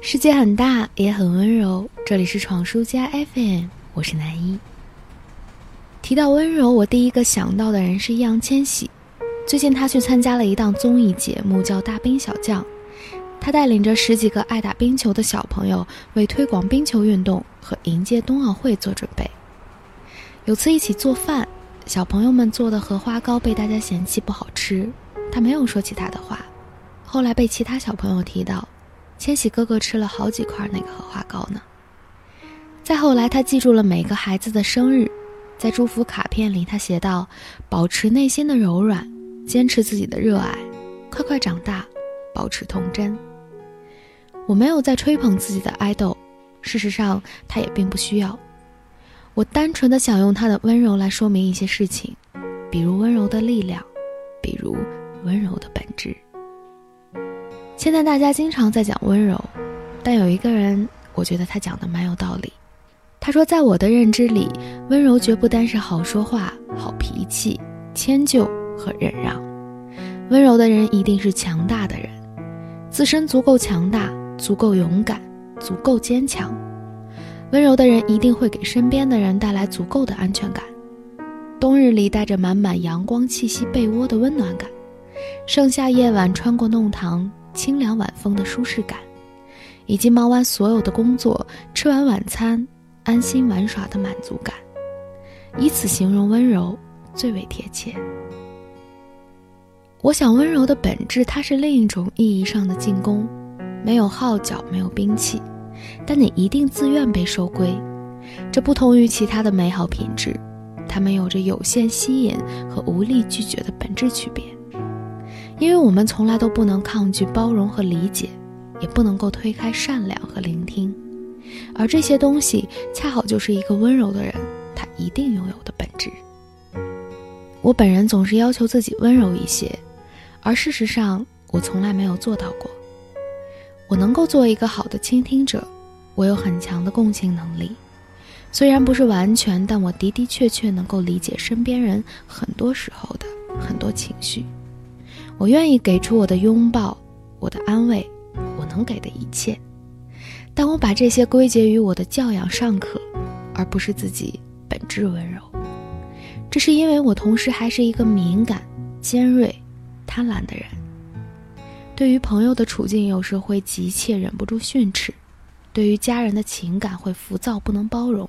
世界很大，也很温柔。这里是闯书家 FM，我是南一。提到温柔，我第一个想到的人是易烊千玺。最近他去参加了一档综艺节目，叫《大兵小将》。他带领着十几个爱打冰球的小朋友，为推广冰球运动和迎接冬奥会做准备。有次一起做饭，小朋友们做的荷花糕被大家嫌弃不好吃，他没有说其他的话。后来被其他小朋友提到。千玺哥哥吃了好几块那个荷花糕呢。再后来，他记住了每个孩子的生日，在祝福卡片里，他写道：“保持内心的柔软，坚持自己的热爱，快快长大，保持童真。”我没有在吹捧自己的爱豆，事实上，他也并不需要。我单纯的想用他的温柔来说明一些事情，比如温柔的力量，比如温柔的本质。现在大家经常在讲温柔，但有一个人，我觉得他讲的蛮有道理。他说，在我的认知里，温柔绝不单是好说话、好脾气、迁就和忍让。温柔的人一定是强大的人，自身足够强大、足够勇敢、足够坚强。温柔的人一定会给身边的人带来足够的安全感。冬日里带着满满阳光气息被窝的温暖感，盛夏夜晚穿过弄堂。清凉晚风的舒适感，以及忙完所有的工作、吃完晚餐、安心玩耍的满足感，以此形容温柔最为贴切。我想，温柔的本质，它是另一种意义上的进攻，没有号角，没有兵器，但你一定自愿被收归。这不同于其他的美好品质，它们有着有限吸引和无力拒绝的本质区别。因为我们从来都不能抗拒包容和理解，也不能够推开善良和聆听，而这些东西恰好就是一个温柔的人他一定拥有的本质。我本人总是要求自己温柔一些，而事实上我从来没有做到过。我能够做一个好的倾听者，我有很强的共情能力，虽然不是完全，但我的的确确能够理解身边人很多时候的很多情绪。我愿意给出我的拥抱，我的安慰，我能给的一切，但我把这些归结于我的教养尚可，而不是自己本质温柔。这是因为我同时还是一个敏感、尖锐、贪婪的人。对于朋友的处境，有时会急切忍不住训斥；对于家人的情感，会浮躁不能包容；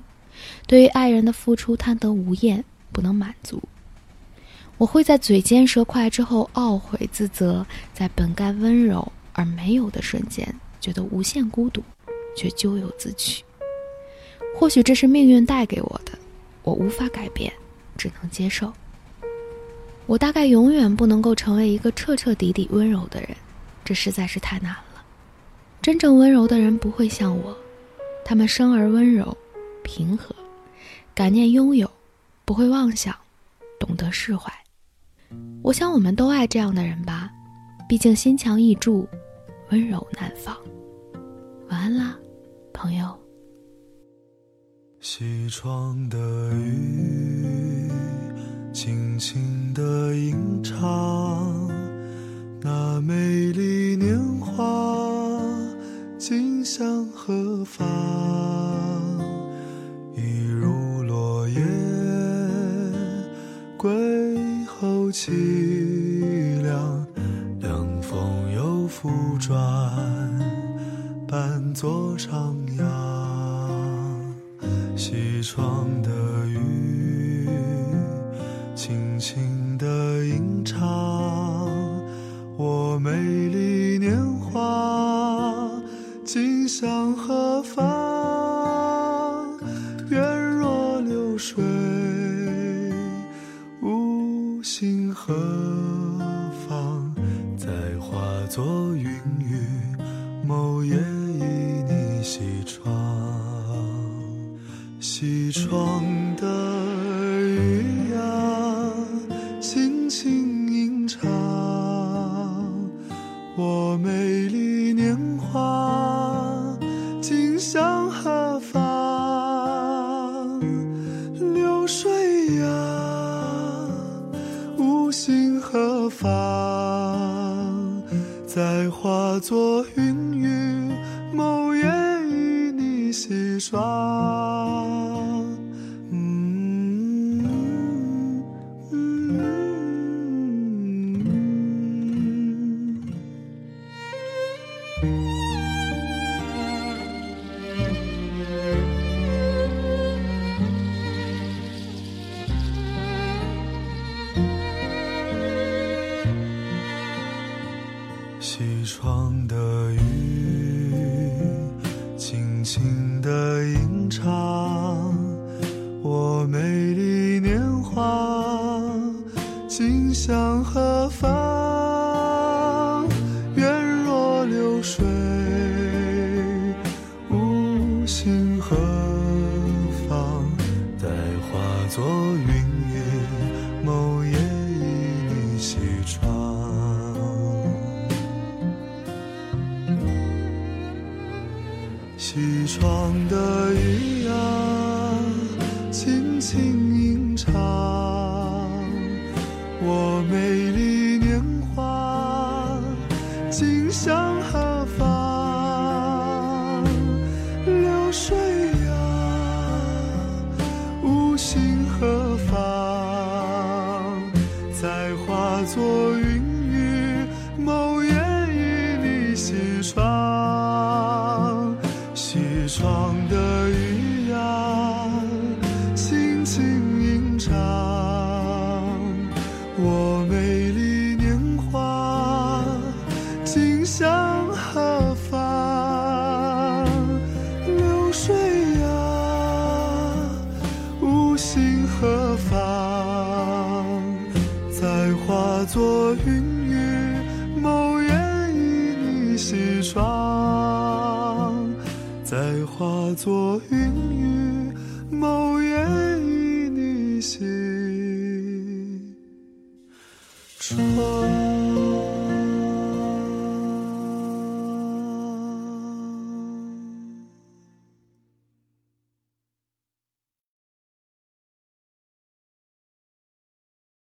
对于爱人的付出，贪得无厌不能满足。我会在嘴尖舌快之后懊悔自责，在本该温柔而没有的瞬间，觉得无限孤独，却咎由自取。或许这是命运带给我的，我无法改变，只能接受。我大概永远不能够成为一个彻彻底底温柔的人，这实在是太难了。真正温柔的人不会像我，他们生而温柔、平和，感念拥有，不会妄想，懂得释怀。我想，我们都爱这样的人吧，毕竟心墙易筑，温柔难防。晚安啦，朋友。西窗的雨，轻轻的吟唱，那美丽年华，今向何方？后凄凉，凉风又复转，伴作徜徉。西窗的雨，轻轻星河。何方？再化作窗的雨，轻轻地吟唱。西窗的雨啊，轻轻吟唱我今向何方？流水啊，无心何方？再化作云雨，某夜与你西窗。再化作云雨，某夜与你西窗。